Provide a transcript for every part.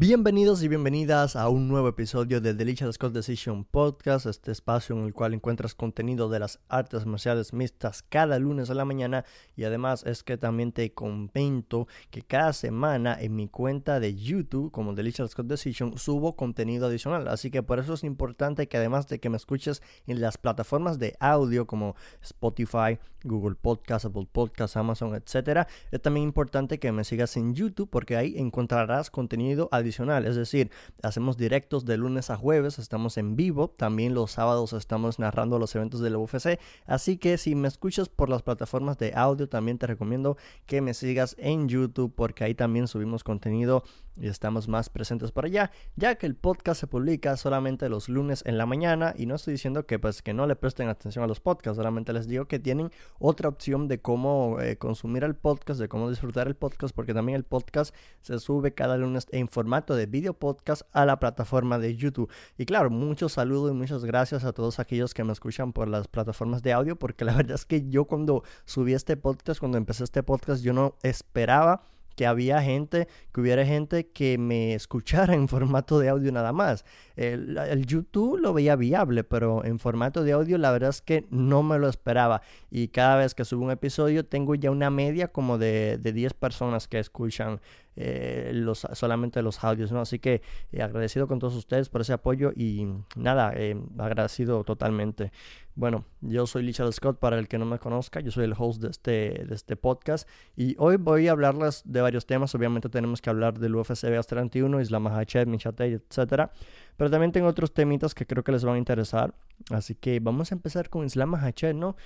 Bienvenidos y bienvenidas a un nuevo episodio de Delicious Scott Decision Podcast, este espacio en el cual encuentras contenido de las artes marciales mixtas cada lunes a la mañana. Y además es que también te comento que cada semana en mi cuenta de YouTube como Delicious Scott Decision subo contenido adicional, así que por eso es importante que además de que me escuches en las plataformas de audio como Spotify, Google Podcast, Apple Podcast, Amazon, etcétera, es también importante que me sigas en YouTube porque ahí encontrarás contenido adicional es decir, hacemos directos de lunes a jueves, estamos en vivo, también los sábados estamos narrando los eventos de la UFC, así que si me escuchas por las plataformas de audio, también te recomiendo que me sigas en YouTube porque ahí también subimos contenido y estamos más presentes por allá, ya que el podcast se publica solamente los lunes en la mañana y no estoy diciendo que pues que no le presten atención a los podcasts, solamente les digo que tienen otra opción de cómo eh, consumir el podcast, de cómo disfrutar el podcast, porque también el podcast se sube cada lunes en formato de video podcast a la plataforma de YouTube. Y claro, muchos saludos y muchas gracias a todos aquellos que me escuchan por las plataformas de audio, porque la verdad es que yo cuando subí este podcast, cuando empecé este podcast, yo no esperaba que había gente, que hubiera gente que me escuchara en formato de audio nada más. El, YouTube lo veía viable, pero en formato de audio la verdad es que no me lo esperaba. Y cada vez que subo un episodio tengo ya una media como de, de 10 personas que escuchan eh, los, solamente los audios, ¿no? Así que eh, agradecido con todos ustedes por ese apoyo y nada, eh, agradecido totalmente. Bueno, yo soy Richard Scott, para el que no me conozca, yo soy el host de este, de este podcast y hoy voy a hablarles de varios temas, obviamente tenemos que hablar del UFC 31, Islam Makhachev, Michatei, etcétera, pero también tengo otros temitas que creo que les van a interesar, así que vamos a empezar con Islam Makhachev, ¿no?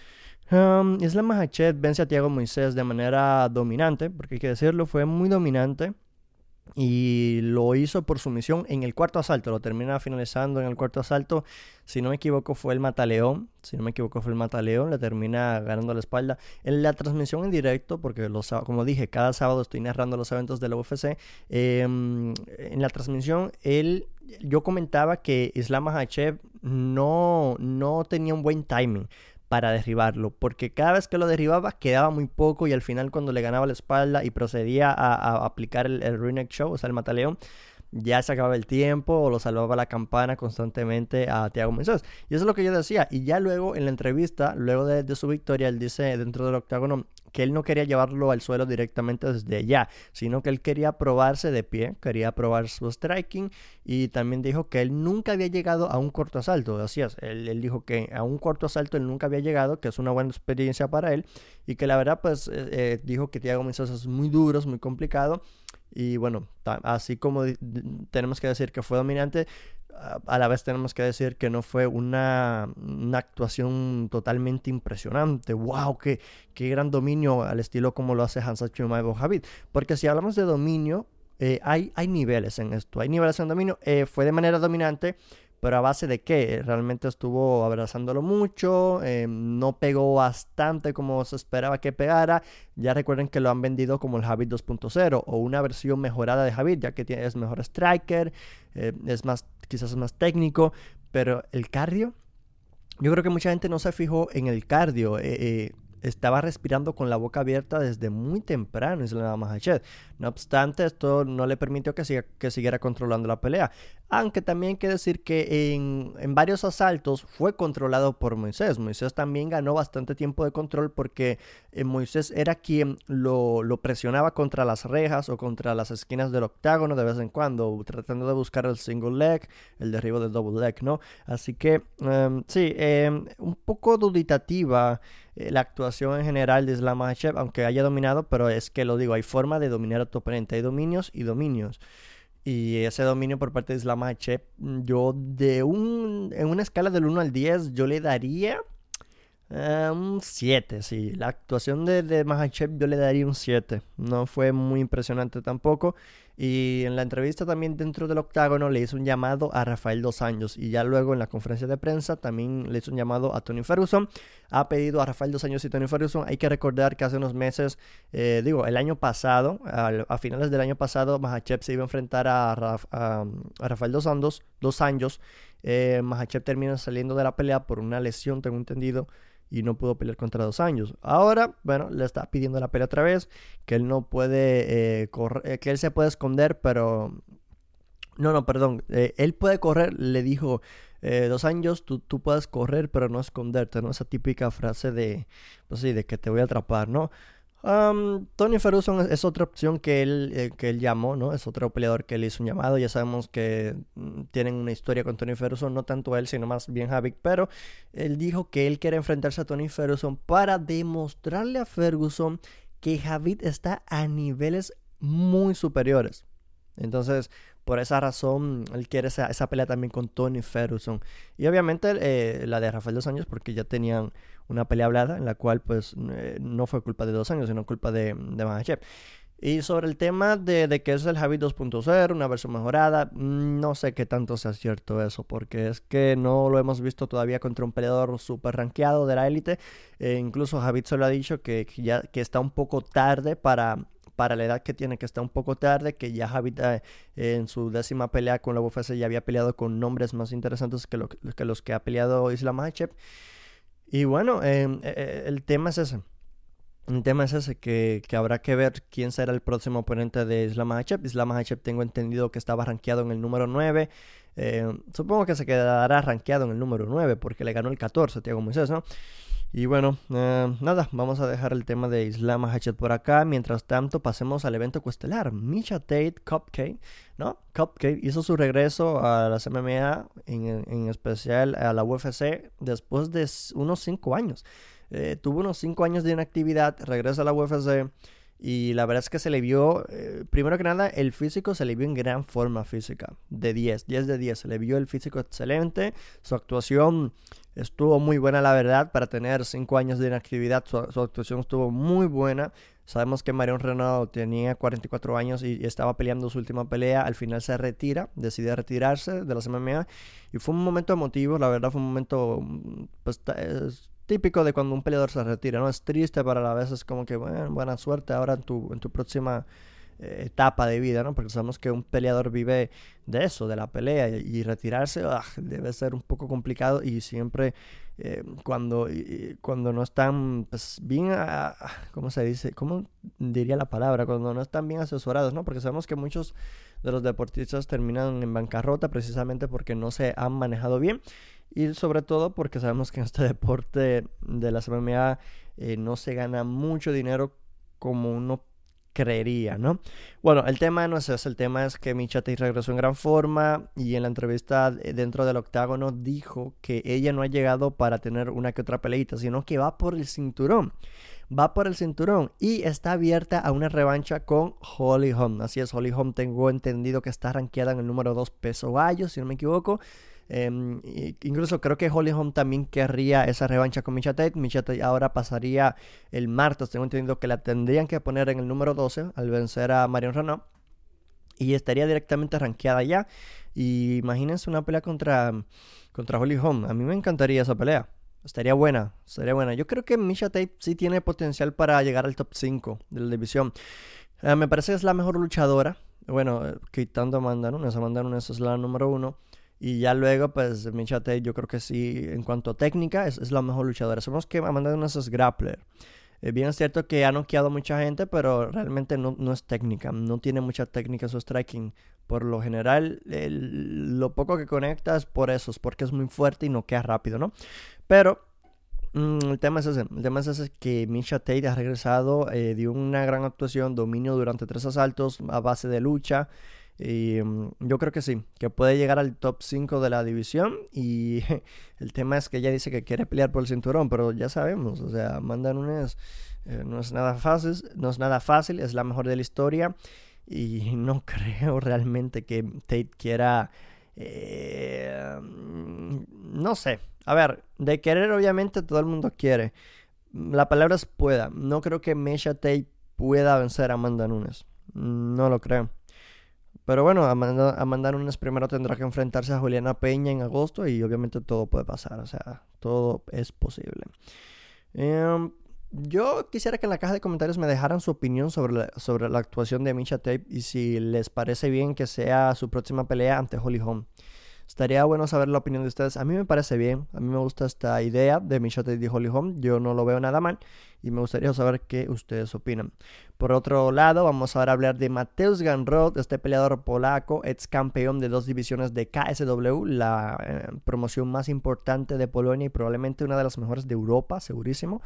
Um, Islam Makhachev vence a Thiago Moisés de manera dominante, porque hay que decirlo, fue muy dominante. Y lo hizo por sumisión en el cuarto asalto, lo termina finalizando en el cuarto asalto. Si no me equivoco, fue el Mataleón. Si no me equivoco, fue el Mataleón. Le termina ganando la espalda. En la transmisión en directo, porque los, como dije, cada sábado estoy narrando los eventos de la UFC. Em, en la transmisión, él, yo comentaba que Islam Makhachev no, no tenía un buen timing para derribarlo, porque cada vez que lo derribaba quedaba muy poco y al final cuando le ganaba la espalda y procedía a, aplicar el, el Show, o sea, el Mataleón, ya se acababa el tiempo o lo salvaba la campana constantemente a Thiago Moisés. Y eso es lo que yo decía. Y ya luego en la entrevista, luego de, de, su victoria, él dice dentro del octágono que él no quería llevarlo al suelo directamente desde allá, sino que él quería probarse de pie, quería probar su striking y también dijo que él nunca había llegado a un corto asalto, así es, él, dijo que a un corto asalto él nunca había llegado, que es una buena experiencia para él y que la verdad pues eh, eh, dijo que Thiago Mendoza es muy duro, es muy complicado y bueno, así como tenemos que decir que fue dominante, a la vez tenemos que decir que no fue una, actuación totalmente impresionante. ¡Wow! Qué, qué, gran dominio al estilo como lo hace Hansacho Maebo Javid! Porque si hablamos de dominio, eh, hay, hay niveles en esto. Hay niveles en dominio. Eh, fue de manera dominante, pero a base de qué? Realmente estuvo abrazándolo mucho, eh, no pegó bastante como se esperaba que pegara. Ya recuerden que lo han vendido como el Javid 2.0 o una versión mejorada de Javid, ya que es mejor striker, eh, es más, quizás es más técnico, pero el cardio, yo creo que mucha gente no se fijó en el cardio. Eh, estaba respirando con la boca abierta desde muy temprano Islam Makhachev. No obstante, esto no le permitió que, que siguiera controlando la pelea. Aunque también hay que decir que en, varios asaltos fue controlado por Moisés. Moisés también ganó bastante tiempo de control porque eh, Moisés era quien lo, presionaba contra las rejas o contra las esquinas del octágono de vez en cuando, tratando de buscar el single leg, el derribo del double leg, ¿no? Así que em, sí, em, un poco duditativa eh, la actuación en general de Islam Makhachev, aunque haya dominado, pero es que lo digo, hay forma de dominar a tu oponente, hay dominios y dominios. Y ese dominio por parte de Islam Makhachev, yo de un, en una escala del 1 al 10, yo le daría eh, un 7, sí. La actuación de, de Makhachev yo le daría un 7. No fue muy impresionante tampoco. Y en la entrevista también dentro del octágono le hizo un llamado a Rafael Dos Años. Y ya luego en la conferencia de prensa también le hizo un llamado a Tony Ferguson. Ha pedido a Rafael Dos Años y Tony Ferguson. Hay que recordar que hace unos meses, eh, digo, el año pasado, a, finales del año pasado, Mahachev se iba a enfrentar a, Rafael Dos Años. Dos años. Eh, Mahachev termina saliendo de la pelea por una lesión, tengo entendido y no pudo pelear contra dos años. Ahora, bueno, le está pidiendo la pelea otra vez, que él no puede eh, correr, eh, que él se puede esconder, pero No, no, perdón. Eh, él puede correr, le dijo, eh, dos años tú, tú puedes correr, pero no esconderte, ¿no? Esa típica frase de, pues sí, de que te voy a atrapar, ¿no? Tony Ferguson es, otra opción que él, eh, que él llamó, ¿no? Es otro peleador que le hizo un llamado. Ya sabemos que mm, tienen una historia con Tony Ferguson, no tanto él, sino más bien Havik. Pero él dijo que él quiere enfrentarse a Tony Ferguson para demostrarle a Ferguson que Javid está a niveles muy superiores. Entonces, por esa razón, él quiere esa, pelea también con Tony Ferguson. Y obviamente eh, la de Rafael Dos Años, porque ya tenían una pelea hablada, en la cual pues eh, no fue culpa de Dos Años, sino culpa de, de Y sobre el tema de, de, que es el Javi 2.0, una versión mejorada, no sé qué tanto sea cierto eso, porque es que no lo hemos visto todavía contra un peleador súper rankeado de la élite. E incluso Javid se lo ha dicho que, ya, que está un poco tarde para para la edad que tiene, que está un poco tarde, que ya Javid eh, en su décima pelea con la UFC ya había peleado con nombres más interesantes que, que los que ha peleado Islam Makhachev. Y bueno, eh, eh, el tema es ese. El tema es ese, que, que, habrá que ver quién será el próximo oponente de Islam Makhachev. Islam Makhachev tengo entendido que estaba rankeado en el número 9. supongo que se quedará rankeado en el número 9 porque le ganó el 14 Tiago Moisés, ¿no? Y bueno, eh, nada, vamos a dejar el tema de Islam Hachet por acá. Mientras tanto, pasemos al evento cuestelar. Misha Tate Cupcake, ¿no? Cupcake hizo su regreso a las MMA, en, especial a la UFC, después de unos 5 años. Eh, tuvo unos 5 años de inactividad, regresa a la UFC. Y la verdad es que se le vio, eh, primero que nada, el físico se le vio en gran forma física, de 10, 10 de 10. Se le vio el físico excelente, su actuación estuvo muy buena, la verdad, para tener 5 años de inactividad. Su, actuación estuvo muy buena. Sabemos que Marion Renaud tenía 44 años y, estaba peleando su última pelea. Al final se retira, decide retirarse de la MMA. Y fue un momento emotivo, la verdad, fue un momento pues, típico de cuando un peleador se retira, ¿no? Es triste, pero a la vez es como que, bueno, buena suerte ahora en tu, en tu próxima eh, etapa de vida, ¿no? Porque sabemos que un peleador vive de eso, de la pelea, y, retirarse ah, debe ser un poco complicado y siempre eh, cuando, cuando no están pues, bien, ah, ¿cómo se dice? ¿Cómo diría la palabra? Cuando no están bien asesorados, ¿no? Porque sabemos que muchos de los deportistas terminan en bancarrota precisamente porque no se han manejado bien y sobre todo porque sabemos que en este deporte de la MMA eh, no se gana mucho dinero como uno creería, ¿no? Bueno, el tema no es eso, el tema es que Michati regresó en gran forma y en la entrevista dentro del octágono dijo que ella no ha llegado para tener una que otra peleita, sino que va por el cinturón. Va por el cinturón y está abierta a una revancha con Holly Holm. Así es, Holly Holm tengo entendido que está rankeada en el número 2 peso gallo, si no me equivoco. Em, incluso creo que Holly Holm también querría esa revancha con Misha Tate. Misha Tate ahora pasaría el martes. Tengo entendido que la tendrían que poner en el número 12 al vencer a Marion Renault. Y estaría directamente rankeada ya. Y imagínense una pelea contra, contra Holly Holm. A mí me encantaría esa pelea. Estaría buena, estaría buena. Yo creo que Misha Tate sí tiene potencial para llegar al top 5 de la división. Eh, me parece que es la mejor luchadora. Bueno, eh, quitando a Amanda Nunes. Amanda es la número uno. Y ya luego, pues, Michate, yo creo que sí, en cuanto a técnica, es, la mejor luchadora. Sabemos que Amanda Nunes es grappler. Eh, bien es cierto que ha noqueado mucha gente, pero realmente no, es técnica. No tiene mucha técnica su striking. Por lo general, lo poco que conecta es por eso, es porque es muy fuerte y noquea rápido, ¿no? Pero mm, el tema es ese. El tema es ese que Misha Tate ha regresado, eh, dio una gran actuación, dominio durante tres asaltos a base de lucha. Y mm, yo creo que sí, que puede llegar al top 5 de la división. Y el tema es que ella dice que quiere pelear por el cinturón, pero ya sabemos, o sea, Amanda Nunes eh, no es nada fácil, no es nada fácil, es la mejor de la historia. Y no creo realmente que Tate quiera. Eh, no sé. A ver, de querer, obviamente, todo el mundo quiere. La palabra es pueda. No creo que Mesha Tate pueda vencer a Amanda Nunes. No lo creo. Pero bueno, Amanda, Amanda Nunes primero tendrá que enfrentarse a Juliana Peña en agosto y obviamente todo puede pasar, o sea, todo es posible. Em, yo quisiera que en la caja de comentarios me dejaran su opinión sobre la, sobre la actuación de Misha Tape y si les parece bien que sea su próxima pelea ante Holly Holm. Estaría bueno saber la opinión de ustedes. A mí me parece bien, a mí me gusta esta idea de Michote y Holy Home. Yo no lo veo nada mal y me gustaría saber qué ustedes opinan. Por otro lado, vamos ahora a hablar de Mateusz Ganrod, este peleador polaco, ex campeón de dos divisiones de KSW, la eh, promoción más importante de Polonia y probablemente una de las mejores de Europa, segurísimo.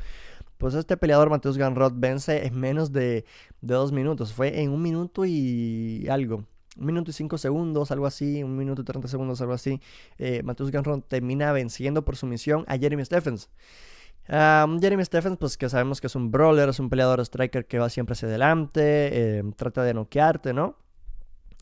Pues este peleador Mateusz Ganrod vence en menos de, dos minutos. Fue en un minuto y algo. Un minuto y cinco segundos, algo así. Un minuto y treinta segundos, algo así. Eh, Mateusz Ganrod termina venciendo por sumisión a Jeremy Stephens. Jeremy Stephens, pues que sabemos que es un brawler, es un peleador striker que va siempre hacia adelante, em, trata de noquearte, ¿no?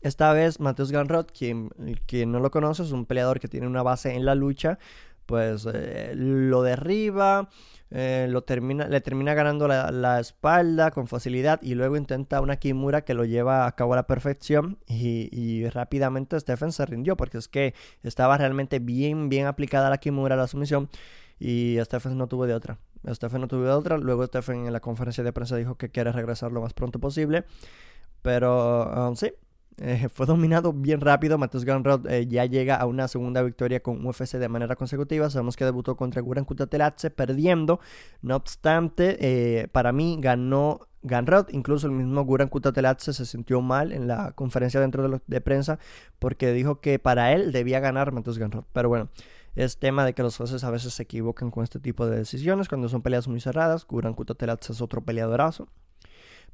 Esta vez Mateusz Ganrod, quien, quien no lo conoce, es un peleador que tiene una base en la lucha, pues eh, lo derriba, eh, lo termina, le termina ganando la, espalda con facilidad y luego intenta una Kimura que lo lleva a cabo a la perfección y, rápidamente Stephen se rindió porque es que estaba realmente bien, bien aplicada la Kimura, la sumisión y Stephen no tuvo de otra. Stephen no tuvo de otra. Luego Stephen en la conferencia de prensa dijo que quiere regresar lo más pronto posible. Pero sí, eh, fue dominado bien rápido. Matheus Ganrod eh, ya llega a una segunda victoria con UFC de manera consecutiva. Sabemos que debutó contra Guran Kutatelatse perdiendo. No obstante, eh, para mí ganó Ganrod. Incluso el mismo Guran Kutatelatse se sintió mal en la conferencia dentro de, de, prensa porque dijo que para él debía ganar Matheus Ganrod. Pero bueno, es tema de que los jueces a veces se equivocan con este tipo de decisiones cuando son peleas muy cerradas. Guran Kutatelatse es otro peleadorazo.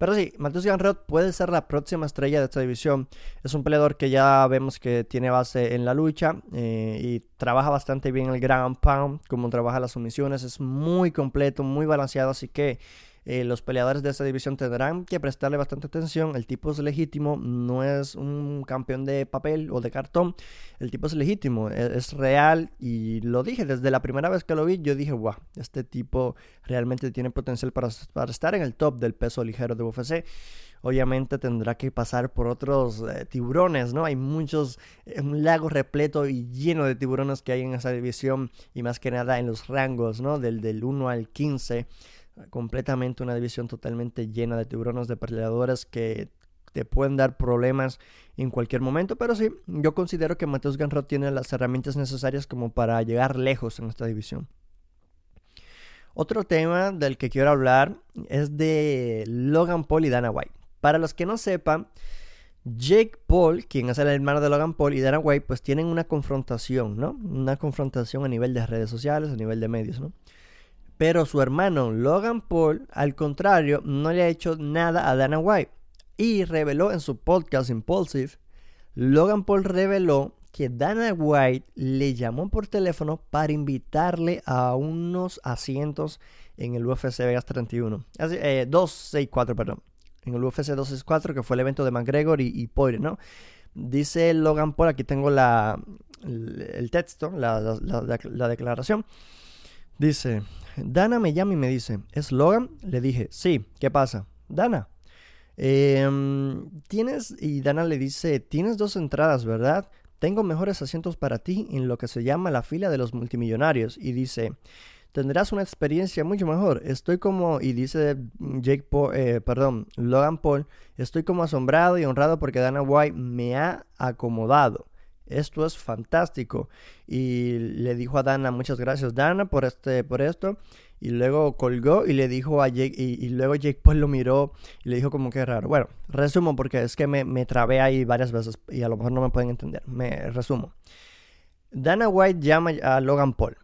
Pero sí, Matheus Ganrod puede ser la próxima estrella de esta división. Es un peleador que ya vemos que tiene base en la lucha eh, y trabaja bastante bien el ground pound, como trabaja las sumisiones. Es muy completo, muy balanceado, así que eh, los peleadores de esta división tendrán que prestarle bastante atención. El tipo es legítimo, no es un campeón de papel o de cartón. El tipo es legítimo, e-, es, real y lo dije desde la primera vez que lo vi. Yo dije, wow, este tipo realmente tiene potencial para, estar en el top del peso ligero de UFC obviamente tendrá que pasar por otros eh, tiburones, ¿no? Hay muchos, eh, un lago repleto y lleno de tiburones que hay en esa división y más que nada en los rangos, ¿no? Del, del 1 al 15 completamente una división totalmente llena de tiburones depredadores que te pueden dar problemas en cualquier momento, pero sí, yo considero que Mateus Ganrod tiene las herramientas necesarias como para llegar lejos en esta división. Otro tema del que quiero hablar es de Logan Paul y Dana White. Para los que no sepan, Jake Paul, quien es el hermano de Logan Paul y Dana White, pues tienen una confrontación, ¿no? Una confrontación a nivel de redes sociales, a nivel de medios, ¿no? Pero su hermano Logan Paul, al contrario, no le ha hecho nada a Dana White. Y reveló en su podcast Impulsive, Logan Paul reveló que Dana White le llamó por teléfono para invitarle a unos asientos en el UFC Vegas 31. Así, eh, 264, perdón. En el UFC 264, que fue el evento de McGregor y, y ¿no? Dice Logan Paul, aquí tengo la, el, texto, la declaración. Dice, Dana me llama y me dice, ¿es Logan? Le dije, sí, ¿qué pasa? Dana, em, tienes, y Dana le dice, tienes dos entradas, ¿verdad? Tengo mejores asientos para ti en lo que se llama la fila de los multimillonarios. Y dice, tendrás una experiencia mucho mejor. Estoy como, y dice Jake Paul, eh, perdón, Logan Paul, estoy como asombrado y honrado porque Dana White me ha acomodado esto es fantástico. Y le dijo a Dana, muchas gracias Dana por, este, por esto. Y luego colgó y le dijo a Jake, y, luego Jake pues lo miró y le dijo como que raro. Bueno, resumo porque es que me, me trabé ahí varias veces y a lo mejor no me pueden entender. Me resumo. Dana White llama a Logan Paul.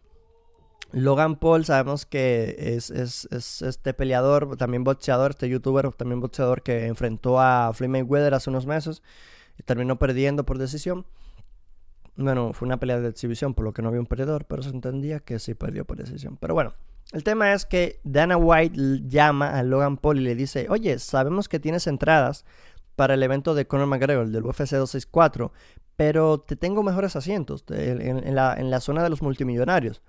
Logan Paul sabemos que es, es, es, este peleador, también boxeador, este youtuber, también boxeador que enfrentó a Floyd Mayweather hace unos meses y terminó perdiendo por decisión. Bueno, fue una pelea de exhibición, por lo que no había un perdedor, pero se entendía que sí perdió por decisión. Pero bueno, el tema es que Dana White llama a Logan Paul y le dice, oye, sabemos que tienes entradas para el evento de Conor McGregor del UFC 264, pero te tengo mejores asientos en, la, en la zona de los multimillonarios.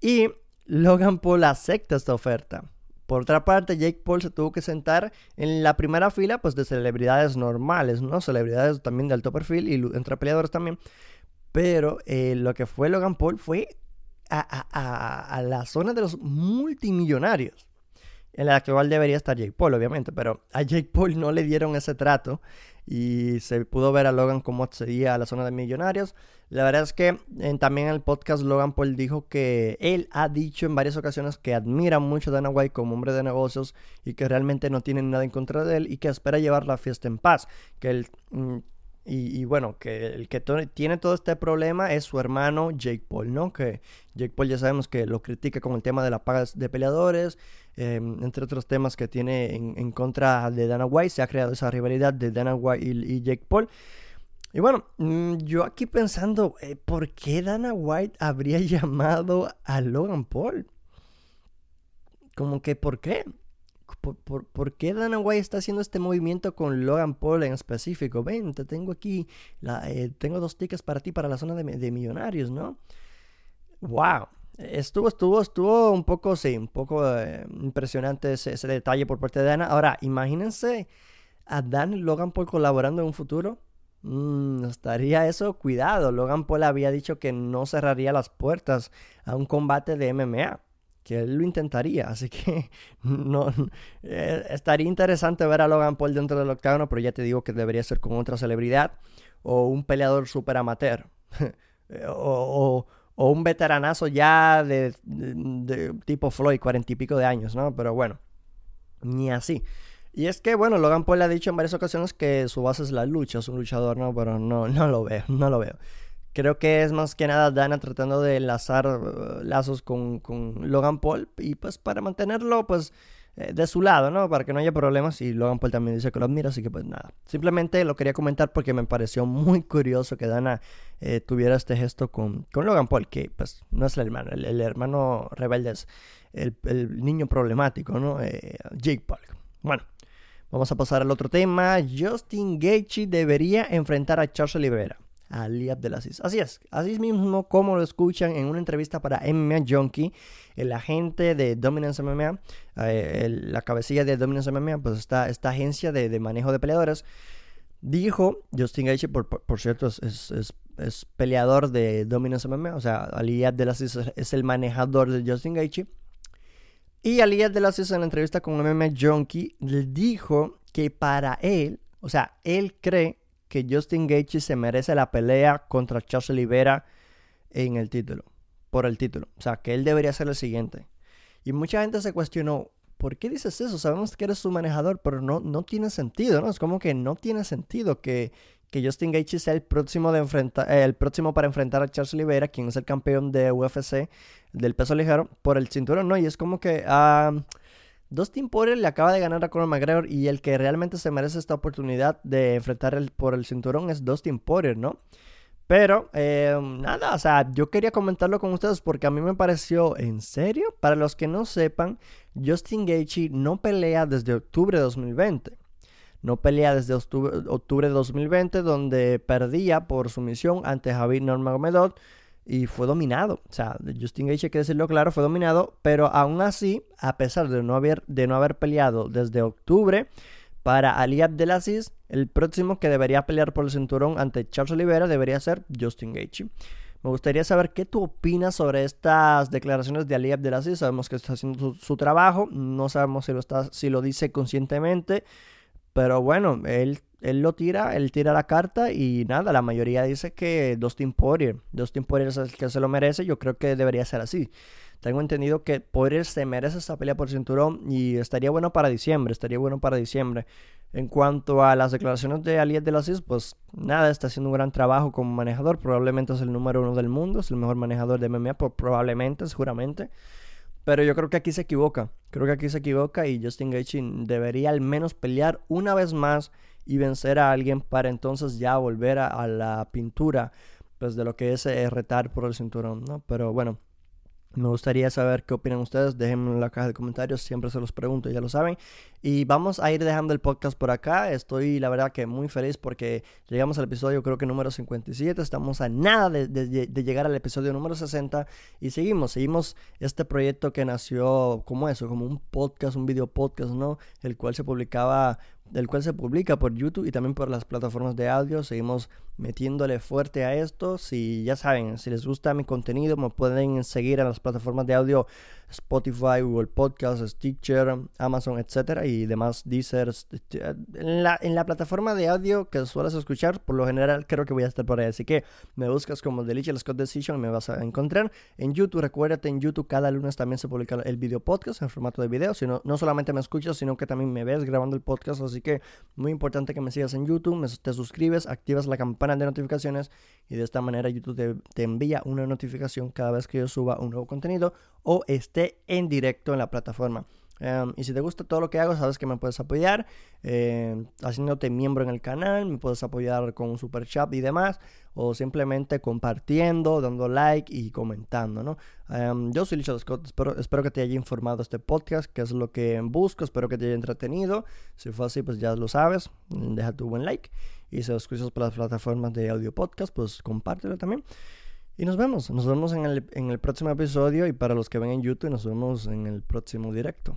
Y Logan Paul acepta esta oferta. Por otra parte, Jake Paul se tuvo que sentar en la primera fila pues, de celebridades normales, ¿no? Celebridades también de alto perfil y entre peleadores también. Pero eh, lo que fue Logan Paul fue a, la zona de los multimillonarios. En la igual debería estar Jake Paul, obviamente. Pero a Jake Paul no le dieron ese trato. y se pudo ver a Logan cómo accedía a la zona de millonarios. La verdad es que también en el podcast Logan Paul dijo que él ha dicho en varias ocasiones que admira mucho a Dana White como hombre de negocios y que realmente no tiene nada en contra de él y que espera llevar la fiesta en paz. Que él, y, bueno, que el que tiene todo este problema es su hermano Jake Paul, ¿no? Que Jake Paul ya sabemos que lo critica con el tema de la paga de peleadores, em, entre otros temas que tiene en, contra de Dana White. Se ha creado esa rivalidad de Dana White y, Jake Paul. Y bueno, mm, yo aquí pensando, eh, ¿por qué Dana White habría llamado a Logan Paul? Como que, ¿por qué? Por, qué Dana White está haciendo este movimiento con Logan Paul en específico? Ven, te tengo aquí, la, eh, tengo dos tickets para ti para la zona de, millonarios, ¿no? ¡Wow! Estuvo, estuvo, estuvo un poco, sí, un poco eh, impresionante ese, detalle por parte de Dana. Ahora, imagínense a Dan y Logan Paul colaborando en un futuro. Mm, estaría eso, cuidado. Logan Paul había dicho que no cerraría las puertas a un combate de MMA que él lo intentaría. Así que no eh, estaría interesante ver a Logan Paul dentro del octágono, pero ya te digo que debería ser con otra celebridad o un peleador super amateur o, un veteranazo ya de, tipo Floyd, cuarenta y pico de años, ¿no? Pero bueno, ni así. Y es que, bueno, Logan Paul ha dicho en varias ocasiones que su base es la lucha, es un luchador, ¿no? Pero no, no lo veo, no lo veo. Creo que es más que nada Dana tratando de enlazar uh, lazos con, Logan Paul y pues para mantenerlo pues eh, de su lado, ¿no? Para que no haya problemas y Logan Paul también dice que lo admira, así que pues nada. Simplemente lo quería comentar porque me pareció muy curioso que Dana eh, tuviera este gesto con, con, Logan Paul, que pues no es el hermano, el, hermano rebelde es el, niño problemático, ¿no? Eh, Jake Paul. Bueno. Vamos a pasar al otro tema. Justin Gaethje debería enfrentar a Charles Oliveira. Ali Abdelaziz. Así es, así mismo como lo escuchan en una entrevista para MMA Junkie, el agente de Dominance MMA, eh, la cabecilla de Dominance MMA, pues esta, esta agencia de, manejo de peleadores, dijo, Justin Gaethje, por, cierto, es, peleador de Dominance MMA, o sea, Ali Abdelaziz es el manejador de Justin Gaethje, y Ali Abdelaziz en la entrevista con MMA Junkie dijo que para él, o sea, él cree que Justin Gaethje se merece la pelea contra Charles Oliveira en el título, por el título. O sea, que él debería ser el siguiente. Y mucha gente se cuestionó, ¿por qué dices eso? Sabemos que eres su manejador, pero no, no tiene sentido, ¿no? Es como que no tiene sentido que, que Justin Gaethje sea el próximo, de enfrentar, eh, el próximo para enfrentar a Charles Oliveira, quien es el campeón de UFC del peso ligero, por el cinturón, ¿no? Y es como que... Uh, Dustin Poirier le acaba de ganar a Conor McGregor y el que realmente se merece esta oportunidad de enfrentar por el cinturón es Dustin Poirier, ¿no? Pero, eh, nada, o sea, yo quería comentarlo con ustedes porque a mí me pareció, ¿en serio? Para los que no sepan, Justin Gaethje no pelea desde octubre de 2020. No pelea desde octubre, de 2020, donde perdía por sumisión ante Javier Nurmagomedov y fue dominado. O sea, Justin Gaethje, hay que decirlo claro, fue dominado, pero aún así, a pesar de no haber, de no haber peleado desde octubre, para Ali Abdelaziz, el próximo que debería pelear por el cinturón ante Charles Oliveira debería ser Justin Gaethje. Me gustaría saber qué tú opinas sobre estas declaraciones de Ali Abdelaziz. Sabemos que está haciendo su, trabajo, no sabemos si lo, está, si lo dice conscientemente, pero bueno, él él lo tira, él tira la carta y nada, la mayoría dice que Dustin Poirier, Dustin Poirier es el que se lo merece, yo creo que debería ser así. Tengo entendido que Poirier se merece esta pelea por cinturón y estaría bueno para diciembre, estaría bueno para diciembre. En cuanto a las declaraciones de Ali de las pues nada, está haciendo un gran trabajo como manejador, probablemente es el número uno del mundo, es el mejor manejador de MMA, probablemente, seguramente. Pero yo creo que aquí se equivoca. Creo que aquí se equivoca y Justin Gaethje debería al menos pelear una vez más y vencer a alguien para entonces ya volver a, la pintura pues de lo que es eh, retar por el cinturón, ¿no? Pero bueno, me gustaría saber qué opinan ustedes. Déjenme en la caja de comentarios. Siempre se los pregunto, ya lo saben. Y vamos a ir dejando el podcast por acá. Estoy, la verdad, que muy feliz porque llegamos al episodio, creo que número 57. Estamos a nada de, llegar al episodio número 60. Y seguimos, seguimos este proyecto que nació como eso, como un podcast, un video podcast, ¿no? El cual se publicaba el cual se publica por YouTube y también por las plataformas de audio. Seguimos metiéndole fuerte a esto. Si ya saben, si les gusta mi contenido, me pueden seguir en las plataformas de audio Spotify, Google Podcasts, Stitcher, Amazon, etcétera y demás Deezer. En la, en la plataforma de audio que sueles escuchar, por lo general creo que voy a estar por ahí. Así que me buscas como Delicious Scott Decision y me vas a encontrar. En YouTube, recuérdate, en YouTube cada lunes también se publica el video podcast en formato de video. Sino, no solamente me escuchas, sino que también me ves grabando el podcast. Así que muy importante que me sigas en YouTube, te suscribes, activas la campana de notificaciones y de esta manera YouTube te, te envía una notificación cada vez que yo suba un nuevo contenido o esté en directo en la plataforma. Em, y si te gusta todo lo que hago, sabes que me puedes apoyar eh, haciéndote miembro en el canal, me puedes apoyar con un super chat y demás, o simplemente compartiendo, dando like y comentando, ¿no? Em, yo soy Lichard Scott, espero, espero que te haya informado este podcast, que es lo que busco, espero que te haya entretenido. Si fue así, pues ya lo sabes, deja tu buen like. Y si escuchas por las plataformas de audio podcast, pues compártelo también. Y nos vemos, nos vemos en el, en el próximo episodio y para los que ven en YouTube nos vemos en el próximo directo.